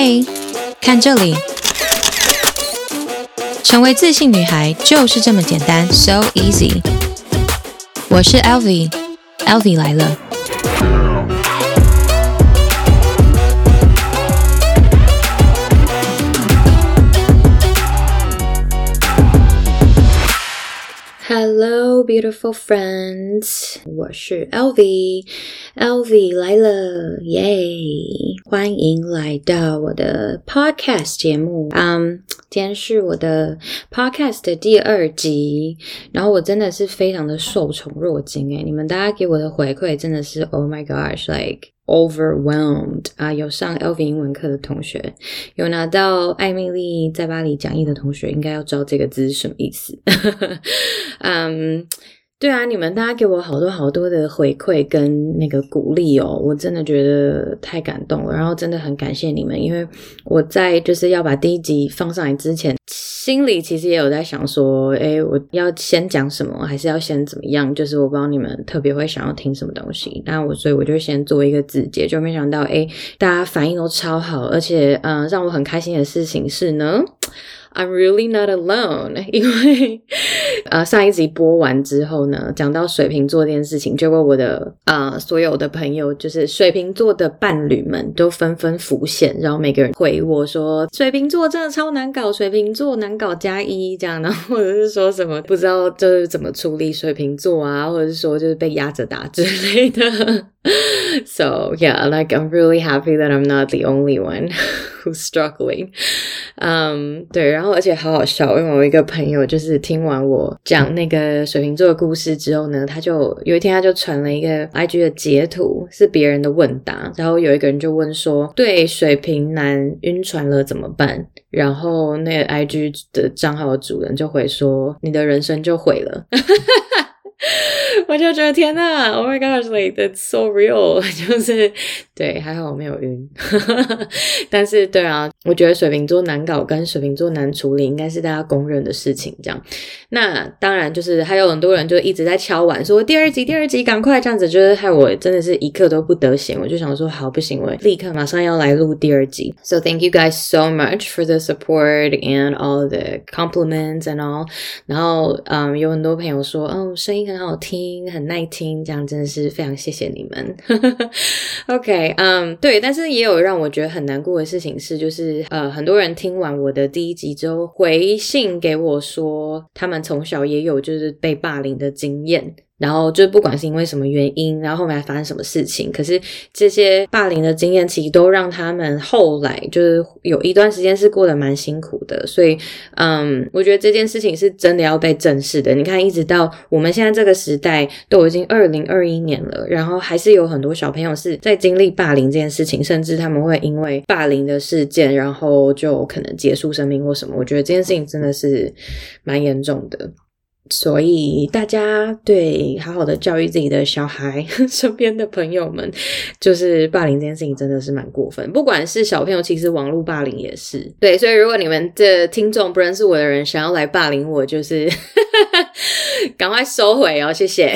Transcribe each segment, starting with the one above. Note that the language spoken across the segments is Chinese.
嘿，看这里，成为自信女孩就是这么简单，so easy。我是 Elvi，Elvi 来了。beautiful friends！我是 Elvi，Elvi 来了，耶！欢迎来到我的 podcast 节目。嗯、um，今天是我的 podcast 的第二集，然后我真的是非常的受宠若惊诶，你们大家给我的回馈真的是 Oh my gosh，like overwhelmed 啊！有上 LV 英文课的同学，有拿到艾米丽在巴黎讲义的同学，应该要知道这个字是什么意思。嗯，对啊，你们大家给我好多好多的回馈跟那个鼓励哦，我真的觉得太感动了，然后真的很感谢你们，因为我在就是要把第一集放上来之前。心里其实也有在想说，诶，我要先讲什么，还是要先怎么样？就是我不知道你们特别会想要听什么东西，那我所以我就先做一个自介，就没想到，诶，大家反应都超好，而且，嗯、呃，让我很开心的事情是呢。I'm really not alone，因为呃上一集播完之后呢，讲到水瓶座这件事情，结果我的呃所有的朋友，就是水瓶座的伴侣们都纷纷浮现，然后每个人回我说水瓶座真的超难搞，水瓶座难搞加一这样的，或者是说什么不知道就是怎么处理水瓶座啊，或者是说就是被压着打之类的。So yeah, like I'm really happy that I'm not the only one who's struggling. 嗯，对，然后而且好好笑，因为我一个朋友就是听完我讲那个水瓶座的故事之后呢，他就有一天他就传了一个 IG 的截图，是别人的问答，然后有一个人就问说，对水瓶男晕船了怎么办？然后那个 IG 的账号的主人就回说，你的人生就毁了。我就觉得天呐，Oh my gosh，like that's so real，就是对，还好我没有晕，但是对啊，我觉得水瓶座难搞跟水瓶座难处理应该是大家公认的事情，这样。那当然就是还有很多人就一直在敲碗说第二集，第二集赶快这样子，就是害我真的是一刻都不得闲，我就想说好不行，我立刻马上要来录第二集。So thank you guys so much for the support and all the compliments and all。然后嗯，有很多朋友说哦，声音很很好听，很耐听，这样真的是非常谢谢你们。OK，嗯，对，但是也有让我觉得很难过的事情是，就是呃，很多人听完我的第一集之后回信给我说，他们从小也有就是被霸凌的经验。然后就不管是因为什么原因，然后后面还发生什么事情，可是这些霸凌的经验其实都让他们后来就是有一段时间是过得蛮辛苦的。所以，嗯，我觉得这件事情是真的要被正视的。你看，一直到我们现在这个时代都已经二零二一年了，然后还是有很多小朋友是在经历霸凌这件事情，甚至他们会因为霸凌的事件，然后就可能结束生命或什么。我觉得这件事情真的是蛮严重的。所以大家对好好的教育自己的小孩，身边的朋友们，就是霸凌这件事情真的是蛮过分。不管是小朋友，其实网络霸凌也是。对，所以如果你们的听众不认识我的人想要来霸凌我，就是 赶快收回哦，谢谢。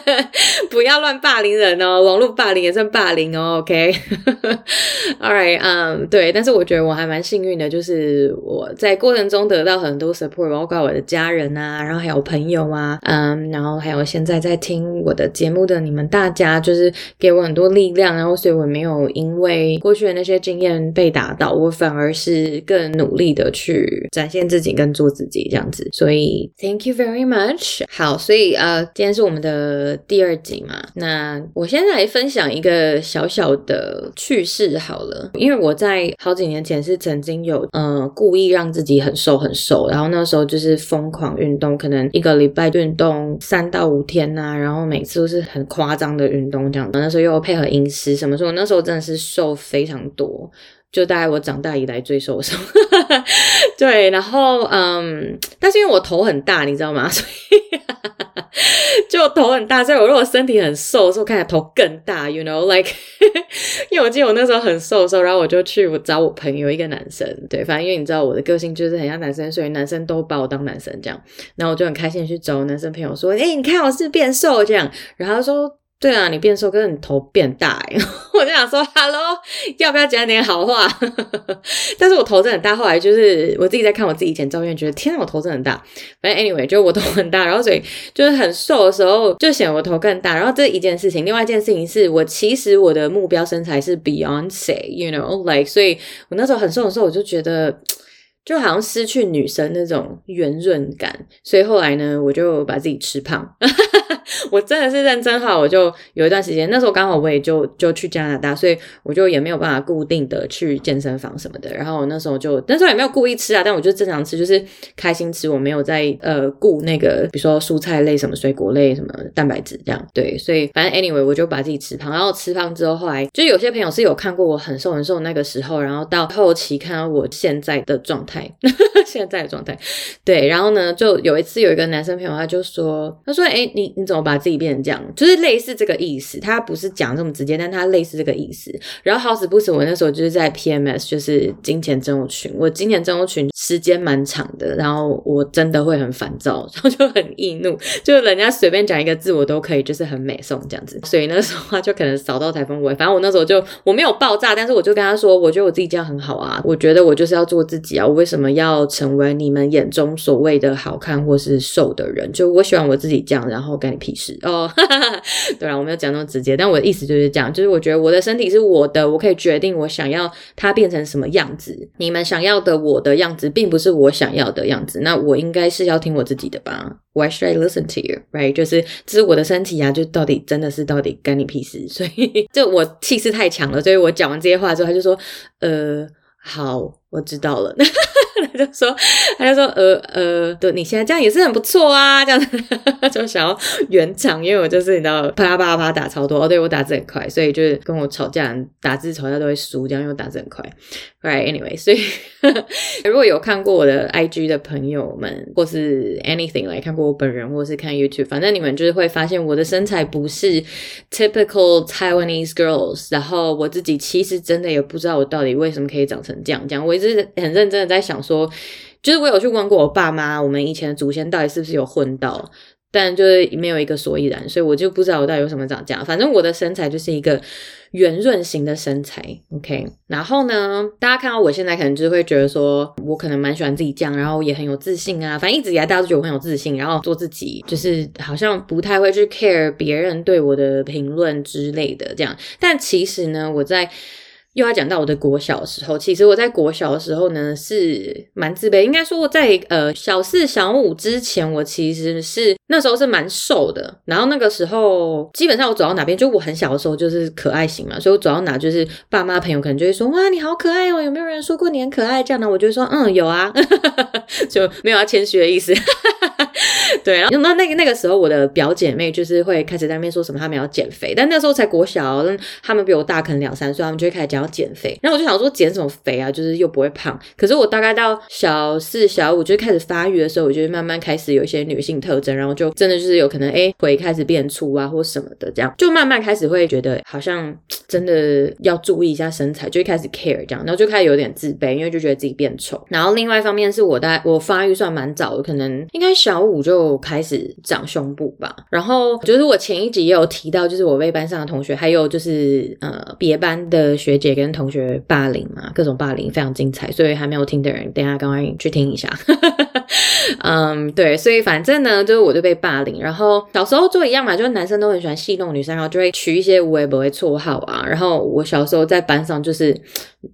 不要乱霸凌人哦，网络霸凌也算霸凌哦。OK，All right，嗯，对。但是我觉得我还蛮幸运的，就是我在过程中得到很多 support，包括我的家人啊，然后还有。朋友啊，嗯，然后还有现在在听我的节目的你们大家，就是给我很多力量，然后所以我没有因为过去的那些经验被打倒，我反而是更努力的去展现自己跟做自己这样子。所以 Thank you very much。好，所以呃，今天是我们的第二集嘛，那我现在来分享一个小小的趣事好了，因为我在好几年前是曾经有呃故意让自己很瘦很瘦，然后那时候就是疯狂运动，可能。一个礼拜运动三到五天呐、然后每次都是很夸张的运动这样。那时候又配合饮食，什么时候？那时候真的是瘦非常多，就大概我长大以来最瘦的时候。对，然后嗯，但是因为我头很大，你知道吗？所以。就头很大，所以我如果身体很瘦的时候，看起来头更大，you know，like，因为我记得我那时候很瘦的时候，然后我就去我找我朋友一个男生，对，反正因为你知道我的个性就是很像男生，所以男生都把我当男生这样，然后我就很开心去找男生朋友说，诶、你看我是变瘦这样，然后说。对啊，你变瘦，可是你头变大哎，我就想说，Hello，要不要讲点好话？但是我头真的很大，后来就是我自己在看我自己以前照片，觉得天啊，我头真的很大。反正 anyway，就我头很大，然后所以就是很瘦的时候，就显我头更大。然后这一件事情，另外一件事情是我其实我的目标身材是 Beyonce，you know，like，所以我那时候很瘦的时候，我就觉得。就好像失去女生那种圆润感，所以后来呢，我就把自己吃胖。我真的是认真好，我就有一段时间，那时候刚好我也就就去加拿大，所以我就也没有办法固定的去健身房什么的。然后那时候就那时候也没有故意吃啊，但我就正常吃，就是开心吃，我没有在呃顾那个，比如说蔬菜类、什么水果类、什么蛋白质这样。对，所以反正 anyway，我就把自己吃胖。然后吃胖之后，后来就有些朋友是有看过我很瘦很瘦那个时候，然后到后期看到我现在的状态。现在的状态，对，然后呢，就有一次有一个男生朋友，他就说，他说，哎，你你怎么把自己变成这样？就是类似这个意思，他不是讲这么直接，但他类似这个意思。然后好死不死，我那时候就是在 PMS，就是金钱症候群。我金钱症候群时间蛮长的，然后我真的会很烦躁，然后就很易怒，就人家随便讲一个字，我都可以就是很美颂这样子。所以那时候他就可能扫到台风尾，反正我那时候就我没有爆炸，但是我就跟他说，我觉得我自己这样很好啊，我觉得我就是要做自己啊，我为什么要成为你们眼中所谓的好看或是瘦的人？就我喜欢我自己这样，然后干你屁事哦。对啊，我没有讲那么直接，但我的意思就是这样，就是我觉得我的身体是我的，我可以决定我想要它变成什么样子。你们想要的我的样子，并不是我想要的样子，那我应该是要听我自己的吧？Why should I listen to you? Right？就是这是我的身体啊，就到底真的是到底干你屁事？所以 就我气势太强了，所以我讲完这些话之后，他就说，呃，好，我知道了。他就说，他就说，呃呃，对，你现在这样也是很不错啊，这样子就想要圆场，因为我就是你知道，啪啪啪打超多，哦，对我打字很快，所以就是跟我吵架，打字吵架都会输，这样因为我打字很快。Right，anyway，所以 如果有看过我的 IG 的朋友们，或是 anything 来看过我本人，或是看 YouTube，反正你们就是会发现我的身材不是 typical Taiwanese girls，然后我自己其实真的也不知道我到底为什么可以长成这样，这样我一直很认真的在想说，就是我有去问过我爸妈，我们以前的祖先到底是不是有混到。但就是没有一个所以然，所以我就不知道我到底有什么长这样。反正我的身材就是一个圆润型的身材，OK。然后呢，大家看到我现在可能就是会觉得说，我可能蛮喜欢自己这样，然后也很有自信啊。反正一直以来大家都觉得我很有自信，然后做自己，就是好像不太会去 care 别人对我的评论之类的这样。但其实呢，我在。又要讲到我的国小的时候，其实我在国小的时候呢是蛮自卑，应该说我在呃小四小五之前，我其实是那时候是蛮瘦的。然后那个时候基本上我走到哪边，就我很小的时候就是可爱型嘛，所以我走到哪就是爸妈朋友可能就会说哇，你好可爱哦，有没有人说过你很可爱？这样呢，我就说嗯，有啊，就没有要谦虚的意思。对，然后那那个那个时候我的表姐妹就是会开始在那边说什么他们要减肥，但那时候才国小，他们比我大可能两三岁，他们就会开始讲要。减肥，然后我就想说减什么肥啊，就是又不会胖。可是我大概到小四、小五就开始发育的时候，我就慢慢开始有一些女性特征，然后就真的就是有可能哎腿开始变粗啊，或什么的，这样就慢慢开始会觉得好像真的要注意一下身材，就会开始 care 这样，然后就开始有点自卑，因为就觉得自己变丑。然后另外一方面是我大我发育算蛮早的，可能应该小五就开始长胸部吧。然后就是我前一集也有提到，就是我被班上的同学，还有就是呃别班的学姐。跟同学霸凌嘛，各种霸凌非常精彩，所以还没有听的人，等下赶快去听一下。嗯，对，所以反正呢，就是我就被霸凌，然后小时候就一样嘛，就是男生都很喜欢戏弄女生，然后就会取一些无微不微绰号啊。然后我小时候在班上，就是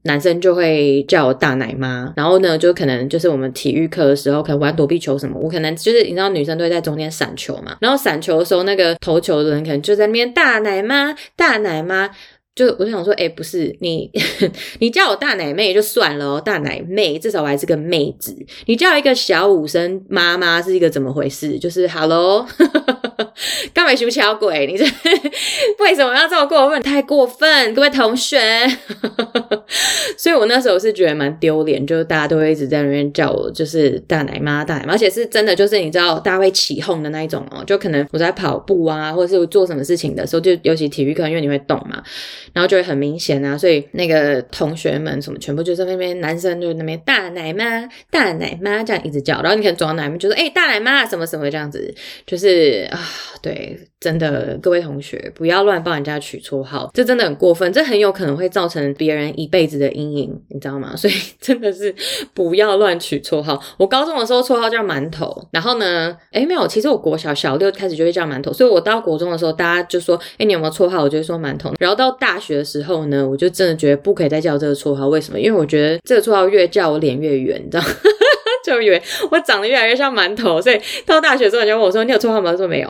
男生就会叫我大奶妈，然后呢，就可能就是我们体育课的时候，可能玩躲避球什么，我可能就是你知道女生都会在中间闪球嘛，然后闪球的时候，那个投球的人可能就在那边大奶妈，大奶妈。就我就想说，哎、不是你，你叫我大奶妹就算了哦，大奶妹至少我还是个妹子。你叫一个小五生妈妈是一个怎么回事？就是 Hello，干嘛修桥鬼？你这 为什么要这么过分？太过分，各位同学。所以我那时候是觉得蛮丢脸，就是大家都会一直在那边叫我就是大奶妈、大奶妈，而且是真的，就是你知道大家会起哄的那一种哦。就可能我在跑步啊，或者是我做什么事情的时候，就尤其体育课，因为你会动嘛。然后就会很明显啊，所以那个同学们什么全部就在那边，男生就那边大奶妈、大奶妈这样一直叫，然后你可能走到哪边就说哎、大奶妈什么什么这样子，就是啊对，真的，各位同学不要乱帮人家取绰号，这真的很过分，这很有可能会造成别人一辈子的阴影，你知道吗？所以真的是不要乱取绰号。我高中的时候绰号叫馒头，然后呢，诶，没有，其实我国小小六开始就会叫馒头，所以我到国中的时候，大家就说，诶，你有没有绰号？我就会说馒头。然后到大学的时候呢，我就真的觉得不可以再叫这个绰号，为什么？因为我觉得这个绰号越叫我脸越圆，你知道吗？就以为我长得越来越像馒头，所以到大学之后，人家问我说：“你有绰号吗？”我说：“没有。”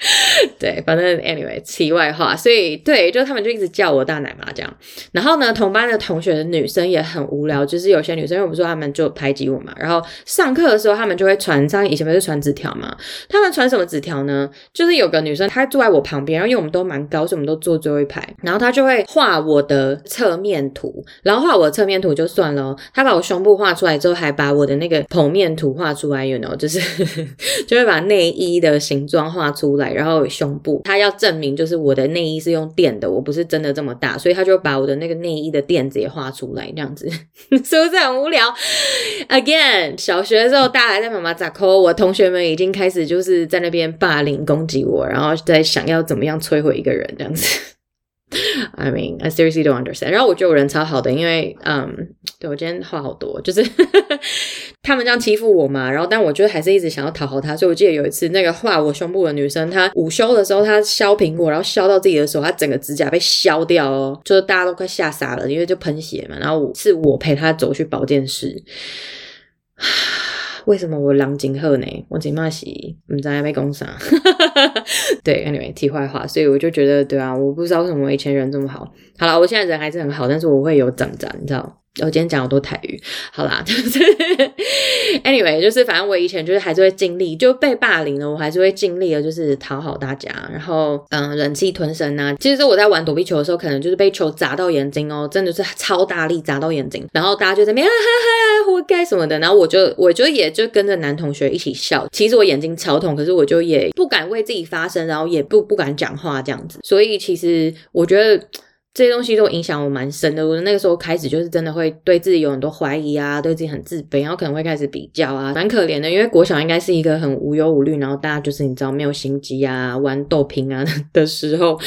对，反正 anyway，题外话，所以对，就他们就一直叫我大奶妈这样。然后呢，同班的同学的女生也很无聊，就是有些女生，因为我不说他们就排挤我嘛。然后上课的时候，他们就会传，像以前不是传纸条嘛？他们传什么纸条呢？就是有个女生，她坐在我旁边，然后因为我们都蛮高，所以我们都坐最后一排。然后她就会画我的侧面图，然后画我的侧面图就算了，她把我胸部画出来之后，还把我的那个剖面图画出来，you know，就是 就会把内衣的形状画出来，然后。胸部，他要证明就是我的内衣是用垫的，我不是真的这么大，所以他就把我的那个内衣的垫子也画出来，这样子 是不是很无聊？Again，小学的时候大家还在妈妈咋抠，我同学们已经开始就是在那边霸凌攻击我，然后在想要怎么样摧毁一个人这样子。I mean, I seriously don't understand. 然后我觉得我人超好的，因为嗯，对，我今天话好多，就是 他们这样欺负我嘛。然后，但我觉得还是一直想要讨好他。所以我记得有一次，那个画我胸部的女生，她午休的时候，她削苹果，然后削到自己的手，她整个指甲被削掉哦，就是大家都快吓傻了，因为就喷血嘛。然后是我陪她走去保健室。为什么我狼警赫呢？我警骂喜，你知道被攻杀。对，anyway，题外话，所以我就觉得，对啊，我不知道为什么我以前人这么好。好了，我现在人还是很好，但是我会有长长，你知道。我今天讲好多台语，好啦，就 是 anyway，就是反正我以前就是还是会尽力，就被霸凌了，我还是会尽力的，就是讨好大家，然后嗯，忍气吞声啊。其实我在玩躲避球的时候，可能就是被球砸到眼睛哦，真的是超大力砸到眼睛，然后大家就在那边哈哈，活该什么的，然后我就我就也就跟着男同学一起笑。其实我眼睛超痛，可是我就也不敢为自己发声，然后也不不敢讲话这样子。所以其实我觉得。这些东西都影响我蛮深的。我那个时候开始就是真的会对自己有很多怀疑啊，对自己很自卑，然后可能会开始比较啊，蛮可怜的。因为国小应该是一个很无忧无虑，然后大家就是你知道没有心机啊，玩豆拼啊的时候，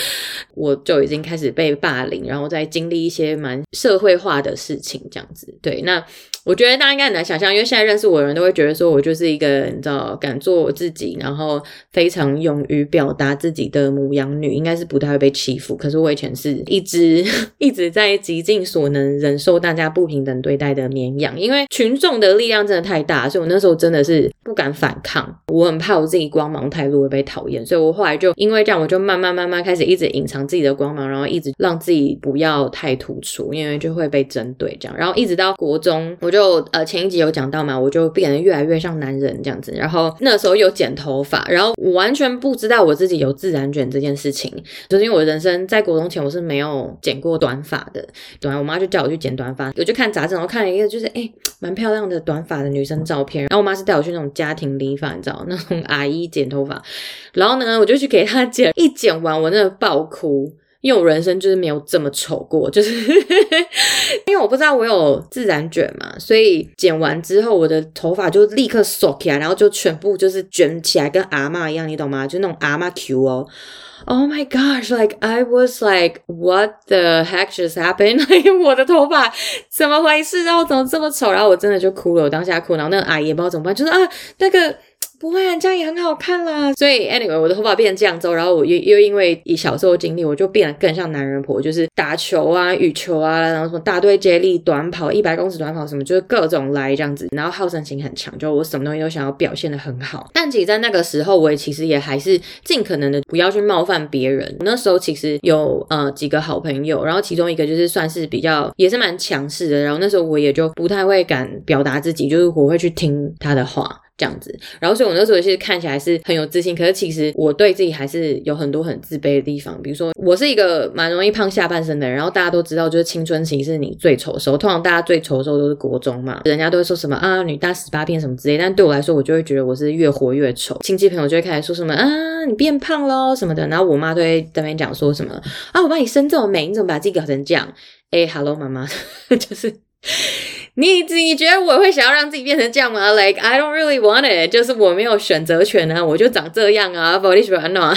我就已经开始被霸凌，然后再经历一些蛮社会化的事情这样子。对，那。我觉得大家应该很难想象，因为现在认识我的人都会觉得说我就是一个你知道敢做我自己，然后非常勇于表达自己的母羊女，应该是不太会被欺负。可是我以前是一直 一直在极尽所能忍受大家不平等对待的绵羊，因为群众的力量真的太大，所以我那时候真的是不敢反抗，我很怕我自己光芒太露会被讨厌，所以我后来就因为这样，我就慢慢慢慢开始一直隐藏自己的光芒，然后一直让自己不要太突出，因为就会被针对这样，然后一直到国中我。就呃前一集有讲到嘛，我就变得越来越像男人这样子，然后那时候有剪头发，然后我完全不知道我自己有自然卷这件事情，就是因为我人生在国中前我是没有剪过短发的，对啊，我妈就叫我去剪短发，我就看杂志，然后看了一个就是诶蛮漂亮的短发的女生照片，然后我妈是带我去那种家庭理发，你知道那种阿姨剪头发，然后呢我就去给她剪，一剪完我那个爆哭。因为我人生就是没有这么丑过，就是 因为我不知道我有自然卷嘛，所以剪完之后我的头发就立刻竖起来，然后就全部就是卷起来，跟阿嬷一样，你懂吗？就那种阿嬷 Q 哦。Oh my gosh，like I was like what the heck just happened？我的头发怎么回事？然后怎么这么丑？然后我真的就哭了，我当下哭，然后那个阿姨也不知道怎么办，就是啊那个。不会啊，这样也很好看啦。所以，anyway，我的头发变成这样之后，然后我又又因为以小时候经历，我就变得更像男人婆，就是打球啊、羽球啊，然后什么大队接力、短跑、一百公尺短跑什么，就是各种来这样子。然后好胜心很强，就我什么东西都想要表现得很好。但其实，在那个时候，我也其实也还是尽可能的不要去冒犯别人。那时候其实有呃几个好朋友，然后其中一个就是算是比较也是蛮强势的。然后那时候我也就不太会敢表达自己，就是我会去听他的话。这样子，然后所以我那时候其实看起来是很有自信，可是其实我对自己还是有很多很自卑的地方。比如说，我是一个蛮容易胖下半身的人，然后大家都知道，就是青春期是你最丑的时候，通常大家最丑的时候都是国中嘛，人家都会说什么啊，女大十八变什么之类，但对我来说，我就会觉得我是越活越丑。亲戚朋友就会开始说什么啊，你变胖咯什么的，然后我妈都会在那边讲说什么啊，我把你生这么美，你怎么把自己搞成这样？哎，哈喽，妈妈，就是。你自己觉得我会想要让自己变成这样吗？Like I don't really want it，就是我没有选择权啊，我就长这样啊，不你喜欢吗？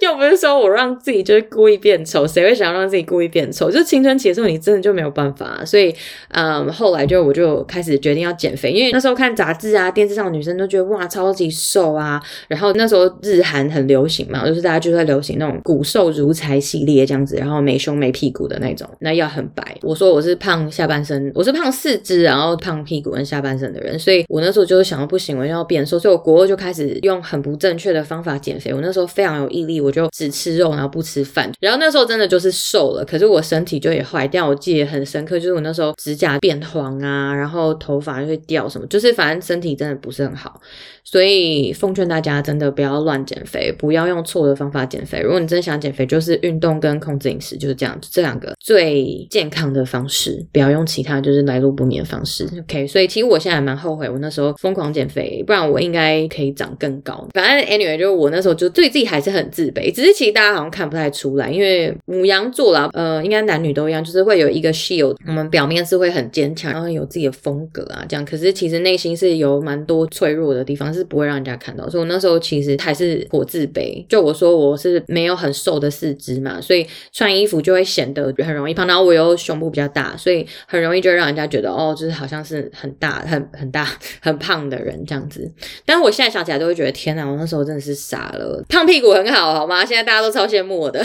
又不是说我让自己就是故意变丑，谁会想要让自己故意变丑？就青春期的时候，你真的就没有办法。所以，嗯，后来就我就开始决定要减肥，因为那时候看杂志啊，电视上女生都觉得哇超级瘦啊，然后那时候日韩很流行嘛，就是大家就在流行那种骨瘦如柴系列这样子，然后没胸没屁股的那种，那要很白。我说我是胖下半身。我是胖四肢，然后胖屁股跟下半身的人，所以我那时候就是想要不行，我要变瘦，所以我国二就开始用很不正确的方法减肥。我那时候非常有毅力，我就只吃肉，然后不吃饭。然后那时候真的就是瘦了，可是我身体就也坏掉。我记得很深刻，就是我那时候指甲变黄啊，然后头发就会掉什么，就是反正身体真的不是很好。所以奉劝大家真的不要乱减肥，不要用错的方法减肥。如果你真想减肥，就是运动跟控制饮食，就是这样，这两个最健康的方式，不要用其他。就是来路不明的方式，OK，所以其实我现在还蛮后悔，我那时候疯狂减肥，不然我应该可以长更高。反正 anyway，就是我那时候就对自己还是很自卑，只是其实大家好像看不太出来，因为母羊座啦，呃，应该男女都一样，就是会有一个 shield，我们表面是会很坚强，然后有自己的风格啊，这样。可是其实内心是有蛮多脆弱的地方，是不会让人家看到。所以我那时候其实还是颇自卑。就我说我是没有很瘦的四肢嘛，所以穿衣服就会显得很容易胖。然后我又胸部比较大，所以很容易就让人家觉得哦，就是好像是很大、很很大、很胖的人这样子。但我现在想起来都会觉得，天哪，我那时候真的是傻了。胖屁股很好，好吗？现在大家都超羡慕我的，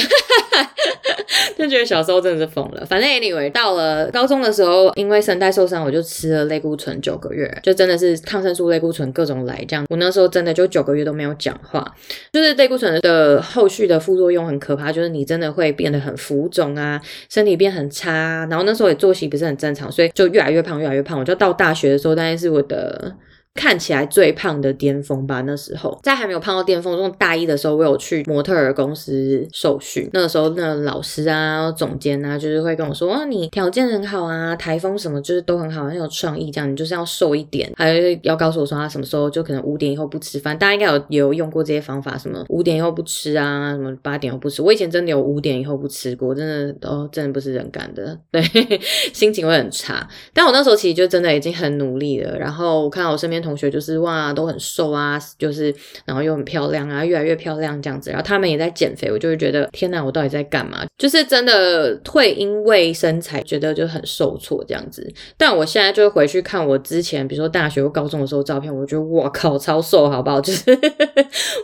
就觉得小时候真的是疯了。反正 anyway，到了高中的时候，因为声带受伤，我就吃了类固醇九个月，就真的是抗生素、类固醇各种来这样。我那时候真的就九个月都没有讲话，就是类固醇的后续的副作用很可怕，就是你真的会变得很浮肿啊，身体变很差，然后那时候也作息不是很正常，所以就越。来越胖，越来越胖。我就到大学的时候，大概是我的。看起来最胖的巅峰吧，那时候在还没有胖到巅峰，从大一的时候，我有去模特儿公司受训。那个时候，那老师啊、总监啊，就是会跟我说：“啊，你条件很好啊，台风什么就是都很好，很有创意，这样你就是要瘦一点。”还要告诉我说他什么时候就可能五点以后不吃饭。大家应该有有用过这些方法，什么五点以后不吃啊，什么八点以后不吃。我以前真的有五点以后不吃过，真的都、真的不是人干的，对，心情会很差。但我那时候其实就真的已经很努力了。然后我看到我身边。同学就是哇，都很瘦啊，就是然后又很漂亮啊，越来越漂亮这样子。然后他们也在减肥，我就会觉得天哪，我到底在干嘛？就是真的会因为身材觉得就很受挫这样子。但我现在就回去看我之前，比如说大学或高中的时候照片，我觉得哇靠，超瘦，好不好？就是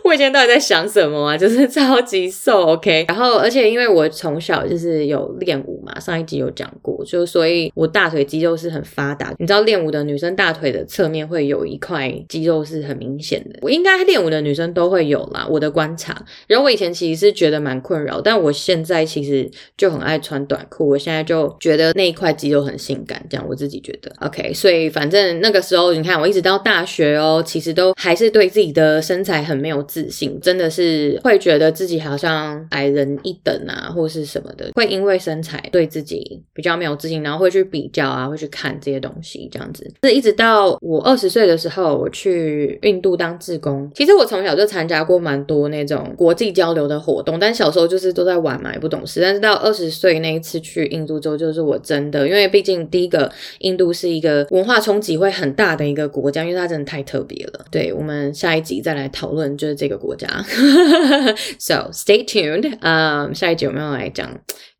我以前到底在想什么啊？就是超级瘦，OK。然后而且因为我从小就是有练舞嘛，上一集有讲过，就所以我大腿肌肉是很发达。你知道练舞的女生大腿的侧面会有。一块肌肉是很明显的，我应该练舞的女生都会有啦，我的观察。然后我以前其实是觉得蛮困扰，但我现在其实就很爱穿短裤，我现在就觉得那一块肌肉很性感，这样我自己觉得。OK，所以反正那个时候你看，我一直到大学哦，其实都还是对自己的身材很没有自信，真的是会觉得自己好像矮人一等啊，或是什么的，会因为身材对自己比较没有自信，然后会去比较啊，会去看这些东西，这样子。是一直到我二十岁的时候。我去印度当志工，其实我从小就参加过蛮多那种国际交流的活动，但小时候就是都在玩嘛，也不懂事。但是到二十岁那一次去印度之后，就是我真的，因为毕竟第一个印度是一个文化冲击会很大的一个国家，因为它真的太特别了。对，我们下一集再来讨论就是这个国家。So stay tuned，嗯、下一集我们要来讲。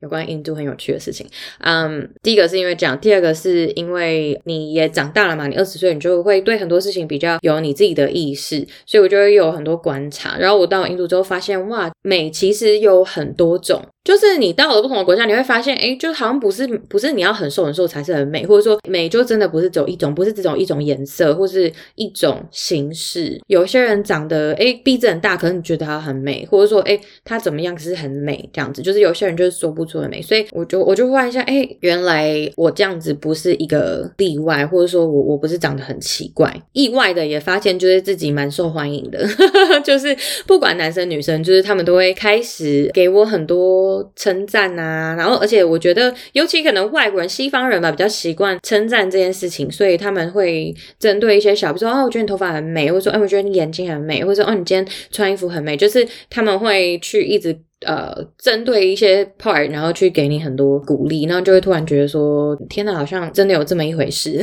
有关印度很有趣的事情，嗯、第一个是因为这样，第二个是因为你也长大了嘛，你二十岁，你就会对很多事情比较有你自己的意识，所以我就会有很多观察。然后我到印度之后发现，哇，美其实有很多种。就是你到了不同的国家，你会发现，哎，就好像不是不是你要很瘦很瘦才是很美，或者说美就真的不是只有一种，不是只有一种颜色或是一种形式。有些人长得哎鼻子很大，可能你觉得他很美，或者说哎他怎么样可是很美这样子。就是有些人就是说不出的美，所以我就我就问一下，哎，原来我这样子不是一个例外，或者说我我不是长得很奇怪，意外的也发现就是自己蛮受欢迎的，就是不管男生女生，就是他们都会开始给我很多。称赞啊，然后而且我觉得，尤其可能外国人、西方人吧，比较习惯称赞这件事情，所以他们会针对一些小，比如说哦，我觉得你头发很美，或者说，哎，我觉得你眼睛很美，或者说，哦，你今天穿衣服很美，就是他们会去一直呃，针对一些 part，然后去给你很多鼓励，然后就会突然觉得说，天哪，好像真的有这么一回事。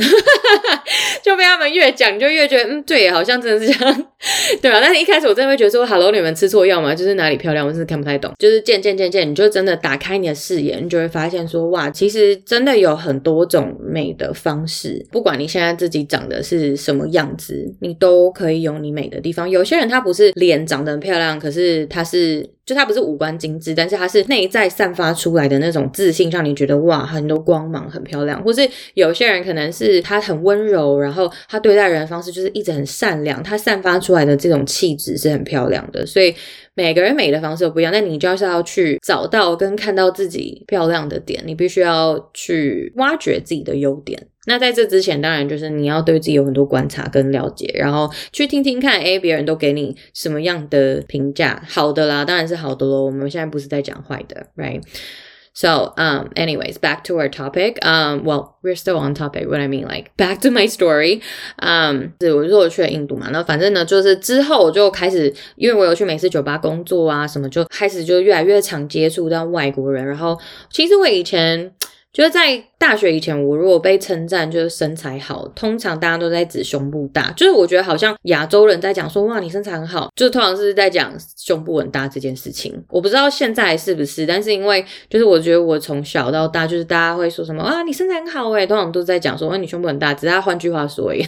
就被他们越讲，就越觉得，嗯，对，好像真的是这样，对吧？但是一开始我真的会觉得说，Hello，你们吃错药吗？就是哪里漂亮，我真的看不太懂。就是渐渐渐渐，你就真的打开你的视野，你就会发现说，哇，其实真的有很多种美的方式。不管你现在自己长得是什么样子，你都可以有你美的地方。有些人他不是脸长得很漂亮，可是他是。就他不是五官精致，但是他是内在散发出来的那种自信，让你觉得哇，很多光芒，很漂亮。或是有些人可能是他很温柔，然后他对待人的方式就是一直很善良，他散发出来的这种气质是很漂亮的。所以每个人美的方式都不一样，那你就是要去找到跟看到自己漂亮的点，你必须要去挖掘自己的优点。那在这之前，当然就是你要对自己有很多观察跟了解，然后去听听看，诶，别人都给你什么样的评价？好的啦，当然是好的咯。我们现在不是在讲坏的，right? So, um, anyways, back to our topic. Um, well, we're still on topic. What I mean, like, back to my story. Um, 是我说我去了印度嘛，那反正呢，就是之后我就开始，因为我有去美式酒吧工作啊，什么就开始就越来越常接触到外国人。然后，其实我以前 就是在。大学以前，我如果被称赞就是身材好，通常大家都在指胸部大，就是我觉得好像亚洲人在讲说哇，你身材很好，就是通常是在讲胸部很大这件事情。我不知道现在是不是，但是因为就是我觉得我从小到大就是大家会说什么啊，你身材很好诶，通常都在讲说哇，你胸部很大，只是他换句话说而已。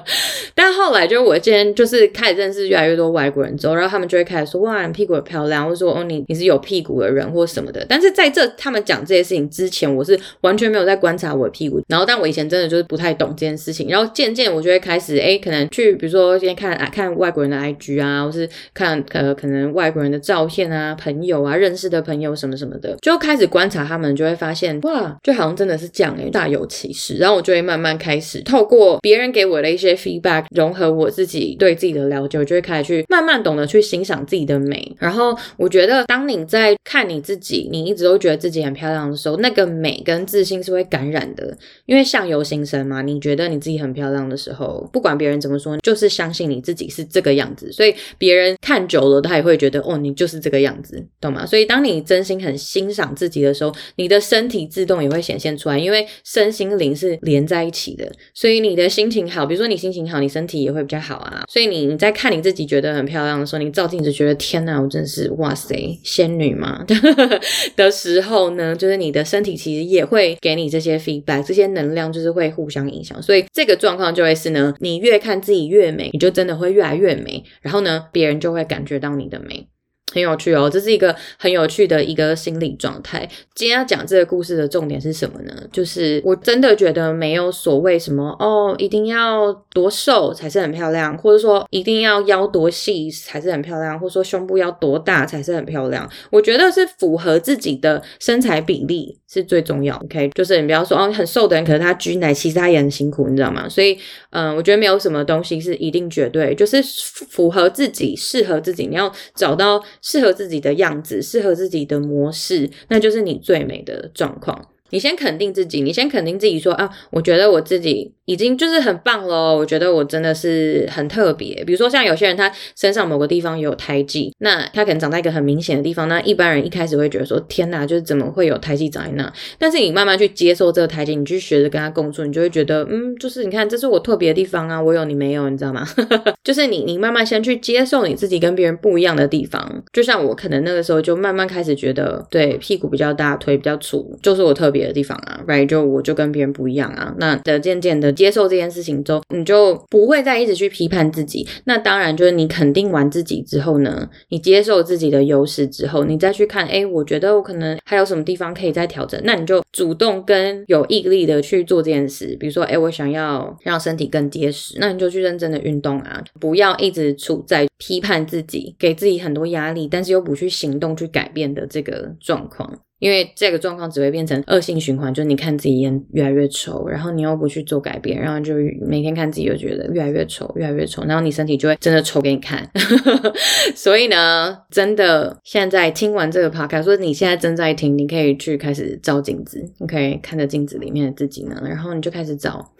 但后来就是我今天就是开始认识越来越多外国人之后，然后他们就会开始说哇，你屁股很漂亮，或者说哦，你你是有屁股的人或什么的。但是在这他们讲这些事情之前，我是完全没有在观察我的屁股，然后但我以前真的就是不太懂这件事情，然后渐渐我就会开始哎，可能去比如说今天看看外国人的 IG 啊，或是看呃可能外国人的照片啊，朋友啊，认识的朋友什么什么的，就开始观察他们，就会发现哇，就好像真的是这样哎，大有其事。然后我就会慢慢开始透过别人给我的一些 feedback，融合我自己对自己的了解，我就会开始去慢慢懂得去欣赏自己的美。然后我觉得当你在看你自己，你一直都觉得自己很漂亮的时候，那个美跟自信是会感染。的，因为相由心生嘛，你觉得你自己很漂亮的时候，不管别人怎么说，就是相信你自己是这个样子，所以别人看久了，他也会觉得哦，你就是这个样子，懂吗？所以当你真心很欣赏自己的时候，你的身体自动也会显现出来，因为身心灵是连在一起的，所以你的心情好，比如说你心情好，你身体也会比较好啊。所以你你在看你自己觉得很漂亮的时候，你照镜子觉得天哪，我真是哇塞，仙女嘛 的时候呢，就是你的身体其实也会给你这些。feedback 这些能量就是会互相影响，所以这个状况就会是呢，你越看自己越美，你就真的会越来越美，然后呢，别人就会感觉到你的美。很有趣哦，这是一个很有趣的一个心理状态。今天要讲这个故事的重点是什么呢？就是我真的觉得没有所谓什么哦，一定要多瘦才是很漂亮，或者说一定要腰多细才是很漂亮，或者说胸部要多大才是很漂亮。我觉得是符合自己的身材比例是最重要。OK，就是你不要说哦，很瘦的人可能他举奶其实他也很辛苦，你知道吗？所以嗯，我觉得没有什么东西是一定绝对，就是符合自己，适合自己，你要找到。适合自己的样子，适合自己的模式，那就是你最美的状况。你先肯定自己，你先肯定自己说啊，我觉得我自己已经就是很棒了。我觉得我真的是很特别。比如说像有些人他身上某个地方有胎记，那他可能长在一个很明显的地方，那一般人一开始会觉得说天哪，就是怎么会有胎记长在那？但是你慢慢去接受这个胎记，你去学着跟他共处，你就会觉得嗯，就是你看这是我特别的地方啊，我有你没有，你知道吗？就是你你慢慢先去接受你自己跟别人不一样的地方。就像我可能那个时候就慢慢开始觉得，对，屁股比较大，腿比较粗，就是我特别。别的地方啊，right？就我就跟别人不一样啊。那的渐渐的接受这件事情之后，你就不会再一直去批判自己。那当然就是你肯定完自己之后呢，你接受自己的优势之后，你再去看，哎，我觉得我可能还有什么地方可以再调整。那你就主动跟有毅力的去做这件事。比如说，哎，我想要让身体更结实，那你就去认真的运动啊，不要一直处在批判自己，给自己很多压力，但是又不去行动去改变的这个状况。因为这个状况只会变成恶性循环，就是你看自己越越来越丑，然后你又不去做改变，然后就每天看自己就觉得越来越丑，越来越丑，然后你身体就会真的丑给你看。所以呢，真的现在听完这个 podcast，说你现在正在听，你可以去开始照镜子，你可以看着镜子里面的自己呢，然后你就开始找。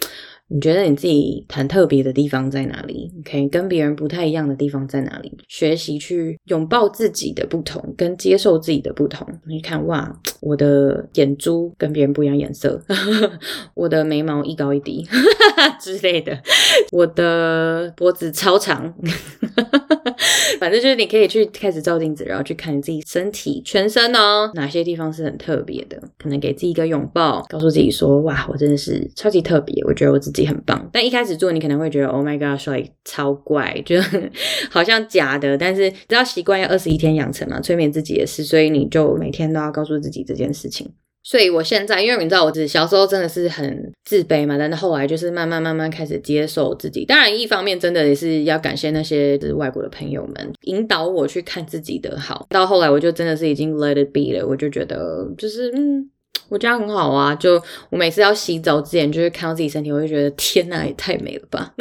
你觉得你自己很特别的地方在哪里？你可以跟别人不太一样的地方在哪里？学习去拥抱自己的不同，跟接受自己的不同。你看，哇，我的眼珠跟别人不一样颜色，我的眉毛一高一低之类的，我的脖子超长。反正就是你可以去开始照镜子，然后去看你自己身体全身哦，哪些地方是很特别的，可能给自己一个拥抱，告诉自己说，哇，我真的是超级特别，我觉得我自己自己很棒。但一开始做，你可能会觉得，Oh my god，帅，超怪，就好像假的。但是只要习惯要二十一天养成嘛，催眠自己也是，所以你就每天都要告诉自己这件事情。所以我现在，因为你知道，我自小时候真的是很自卑嘛，但是后来就是慢慢慢慢开始接受自己。当然，一方面真的也是要感谢那些就是外国的朋友们引导我去看自己的好。到后来，我就真的是已经 let it be 了，我就觉得就是嗯。我觉得很好啊，就我每次要洗澡之前，就是看到自己身体，我就觉得天哪，也太美了吧！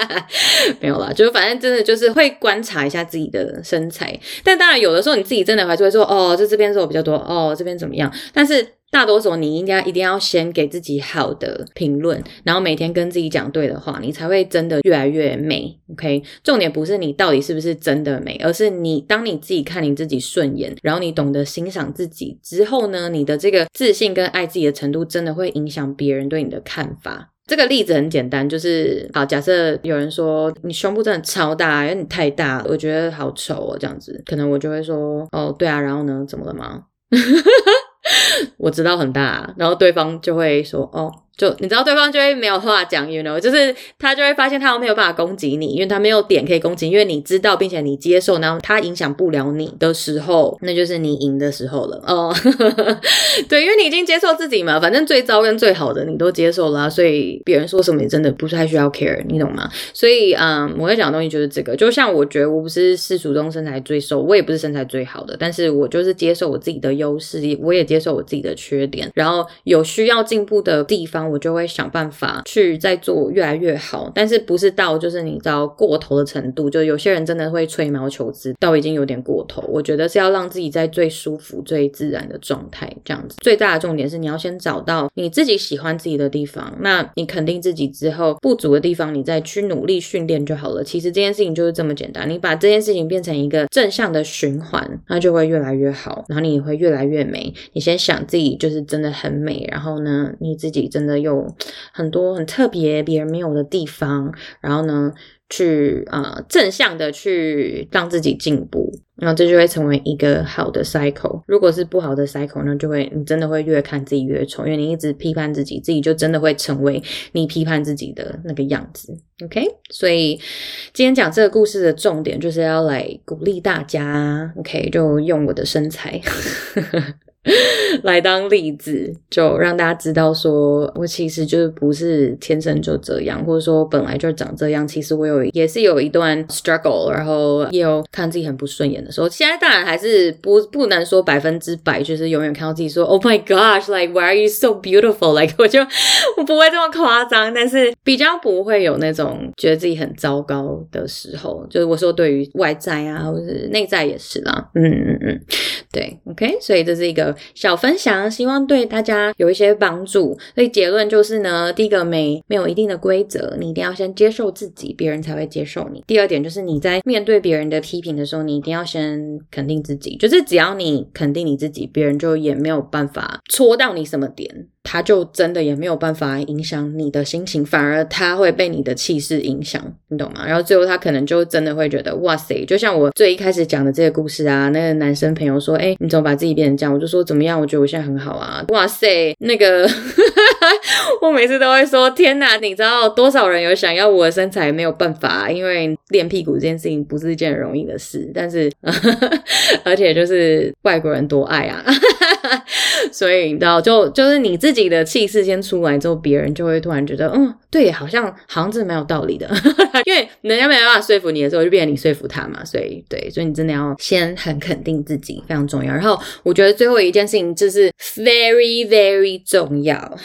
没有啦，就是反正真的就是会观察一下自己的身材，但当然有的时候你自己真的还是会说，哦，这这边肉比较多，哦，这边怎么样？但是。大多数你应该一定要先给自己好的评论，然后每天跟自己讲对的话，你才会真的越来越美。OK，重点不是你到底是不是真的美，而是你当你自己看你自己顺眼，然后你懂得欣赏自己之后呢，你的这个自信跟爱自己的程度真的会影响别人对你的看法。这个例子很简单，就是好，假设有人说你胸部真的超大，因为你太大了，我觉得好丑哦，这样子，可能我就会说，哦，对啊，然后呢，怎么了吗？我知道很大，然后对方就会说：“哦。”就你知道对方就会没有话讲，you know，就是他就会发现他没有办法攻击你，因为他没有点可以攻击，因为你知道并且你接受，然后他影响不了你的时候，那就是你赢的时候了哦。对，因为你已经接受自己嘛，反正最糟跟最好的你都接受了，所以别人说什么你真的不太需要 care，你懂吗？所以嗯，我在讲的东西就是这个，就像我觉得我不是世俗中身材最瘦，我也不是身材最好的，但是我就是接受我自己的优势，我也接受我自己的缺点，然后有需要进步的地方。我就会想办法去再做越来越好，但是不是到就是你知道过头的程度，就有些人真的会吹毛求疵，到已经有点过头。我觉得是要让自己在最舒服、最自然的状态这样子。最大的重点是你要先找到你自己喜欢自己的地方，那你肯定自己之后不足的地方，你再去努力训练就好了。其实这件事情就是这么简单，你把这件事情变成一个正向的循环，那就会越来越好，然后你也会越来越美。你先想自己就是真的很美，然后呢，你自己真的。有很多很特别、别人没有的地方，然后呢，去、呃、正向的去让自己进步，然后这就会成为一个好的 cycle。如果是不好的 cycle，那就会你真的会越看自己越丑，因为你一直批判自己，自己就真的会成为你批判自己的那个样子。OK，所以今天讲这个故事的重点就是要来鼓励大家。OK，就用我的身材。来当例子，就让大家知道说，我其实就是不是天生就这样，或者说本来就长这样。其实我有也是有一段 struggle，然后也有看自己很不顺眼的时候。现在当然还是不不能说百分之百，就是永远看到自己说 Oh my gosh，like why are you so beautiful？Like 我就我不会这么夸张，但是比较不会有那种觉得自己很糟糕的时候。就是我说对于外在啊，或者是内在也是啦。嗯嗯嗯，对，OK，所以这是一个。小分享，希望对大家有一些帮助。所以结论就是呢，第一个没没有一定的规则，你一定要先接受自己，别人才会接受你。第二点就是你在面对别人的批评的时候，你一定要先肯定自己，就是只要你肯定你自己，别人就也没有办法戳到你什么点。他就真的也没有办法影响你的心情，反而他会被你的气势影响，你懂吗？然后最后他可能就真的会觉得，哇塞，就像我最一开始讲的这个故事啊，那个男生朋友说，哎，你怎么把自己变成这样？我就说怎么样？我觉得我现在很好啊，哇塞，那个 我每次都会说，天哪，你知道多少人有想要我的身材，没有办法，因为练屁股这件事情不是一件容易的事，但是 而且就是外国人多爱啊。所以你知道，就就是你自己自己的气势先出来之后，别人就会突然觉得，嗯，对，好像好像真的蛮有道理的。因 为人家没办法说服你的时候，就变成你说服他嘛。所以，对，所以你真的要先很肯定自己，非常重要。然后，我觉得最后一件事情就是 very very 重要。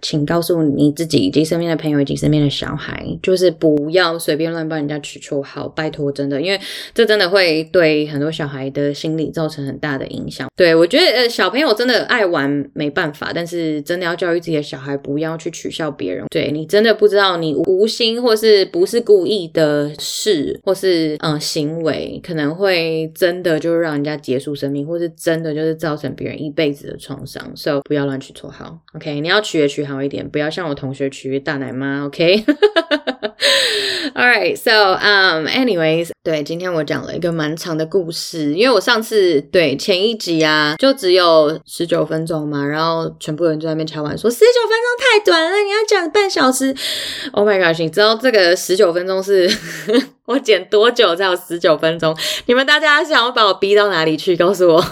请告诉你自己以及身边的朋友以及身边的小孩，就是不要随便乱帮人家取绰号，拜托，真的，因为这真的会对很多小孩的心理造成很大的影响。对，我觉得，呃，小朋友真的爱玩没办法，但是真的要教育自己的小孩，不要去取笑别人。对，你真的不知道，你无心或是不是故意的事，或是嗯行为，可能会真的就是让人家结束生命，或是真的就是造成别人一辈子的创伤。所以不要乱取绰号，OK？你要取也取好一点，不要像我同学取大奶妈，OK？Alright, so um, anyways，对，今天我讲了一个蛮长的故事，因为我上次对前一集啊，就只有十九分钟嘛，然后全部人在那边敲完说十九分钟太短了，你要讲半小时。Oh my gosh，你知道这个十九分钟是我剪多久才有十九分钟？你们大家想要把我逼到哪里去？告诉我。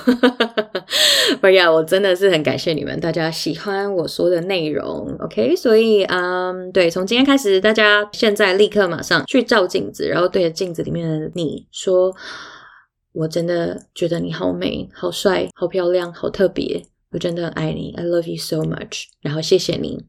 不要，我真的是很感谢你们，大家喜欢我说的内容，OK？所以，嗯，对，从今天开始，大家现在立刻马上去照镜子，然后对着镜子里面的你说：“我真的觉得你好美、好帅、好漂亮、好特别，我真的很爱你，I love you so much。”然后谢谢你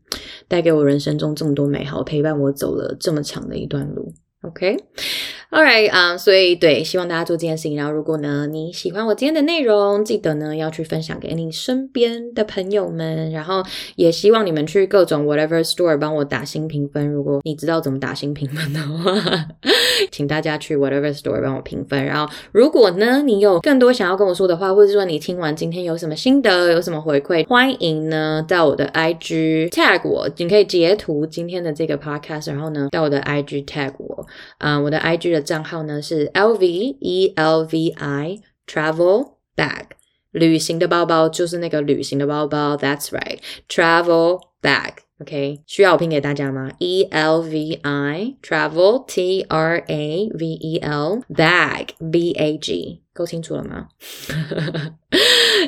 带给我人生中这么多美好，陪伴我走了这么长的一段路。OK，All right 啊，所以对，希望大家做这件事情。然后，如果呢你喜欢我今天的内容，记得呢要去分享给你身边的朋友们。然后，也希望你们去各种 whatever store 帮我打新评分。如果你知道怎么打新评分的话，请大家去 whatever store 帮我评分。然后，如果呢你有更多想要跟我说的话，或者说你听完今天有什么心得，有什么回馈，欢迎呢到我的 IG tag 我，你可以截图今天的这个 podcast，然后呢到我的 IG tag 我。啊，uh, 我的 IG 的账号呢是 LV E L V I Travel Bag，旅行的包包就是那个旅行的包包，That's right，Travel Bag，OK，okay? 需要我拼给大家吗？E L V I Travel T R A V E L Bag B A G。 够清楚了吗？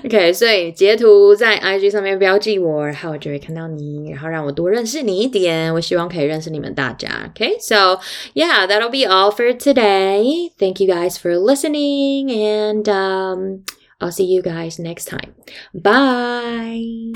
OK，所以截图在 IG 上面标记我，然后我就会看到你，然后让我多认识你一点。我希望可以认识你们大家。OK，so yeah, that'll be all for today. Thank you guys for listening, and um, I'll see you guys next time. Bye.